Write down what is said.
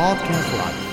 Podcast Live.